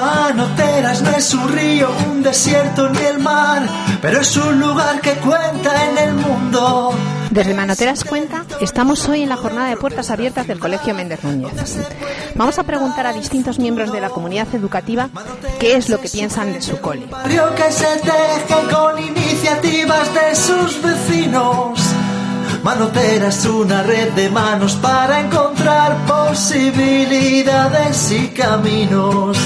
Manoteras no es un río, un desierto ni el mar, pero es un lugar que cuenta en el mundo. Desde Manoteras Cuenta, estamos hoy en la jornada de puertas abiertas del Colegio Méndez Núñez. Vamos a preguntar a distintos miembros de la comunidad educativa qué es lo que piensan de su cole. Que se teje con iniciativas de sus vecinos. Manotera es una red de manos para encontrar posibilidades y caminos.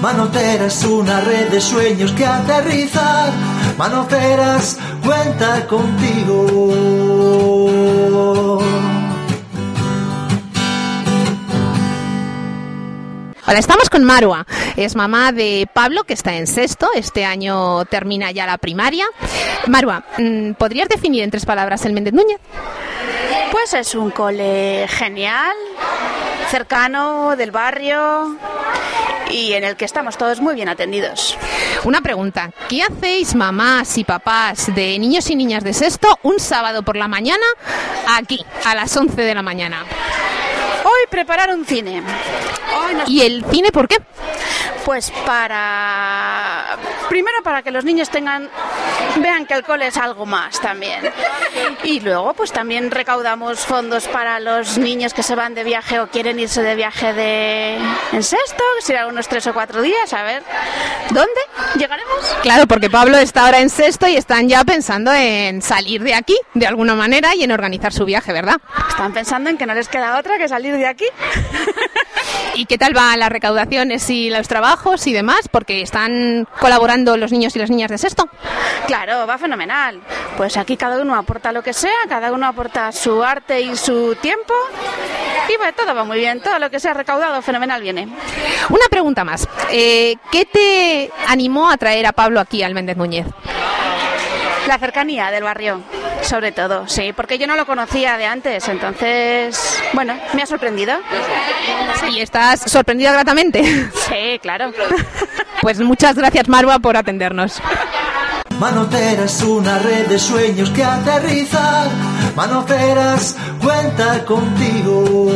Manotera es una red de sueños que aterrizar. Manoteras cuenta contigo. Hola, estamos con Marua. Es mamá de Pablo, que está en sexto. Este año termina ya la primaria. Marua, mm, ¿podrías definir en tres palabras el Méndez Núñez? Pues es un cole genial, cercano, del barrio y en el que estamos todos muy bien atendidos. Una pregunta. ¿Qué hacéis mamás y papás de niños y niñas de sexto un sábado por la mañana aquí, a las 11 de la mañana? Hoy preparar un cine. ¿Y el cine por qué? Pues para... Primero para que los niños tengan... Vean que el cole es algo más también. Y luego pues también recaudamos fondos para los niños que se van de viaje o quieren irse de viaje de... En sexto, que serán unos tres o cuatro días. A ver, ¿dónde llegaremos? Claro, porque Pablo está ahora en sexto y están ya pensando en salir de aquí, de alguna manera, y en organizar su viaje, ¿verdad? Están pensando en que no les queda otra que salir de aquí. ¿Y qué tal van las recaudaciones y los trabajos y demás? Porque están colaborando los niños y las niñas de sexto. Claro, va fenomenal. Pues aquí cada uno aporta lo que sea, cada uno aporta su arte y su tiempo. Y va, todo va muy bien, todo lo que sea recaudado fenomenal viene. Una pregunta más. Eh, ¿Qué te animó a traer a Pablo aquí al Méndez Núñez? La cercanía del barrio, sobre todo, sí, porque yo no lo conocía de antes, entonces, bueno, me ha sorprendido. ¿Y estás sorprendida gratamente? Sí, claro. Pues muchas gracias, Marwa, por atendernos. Manotera es una red de sueños que aterrizar. Manoteras cuenta contigo.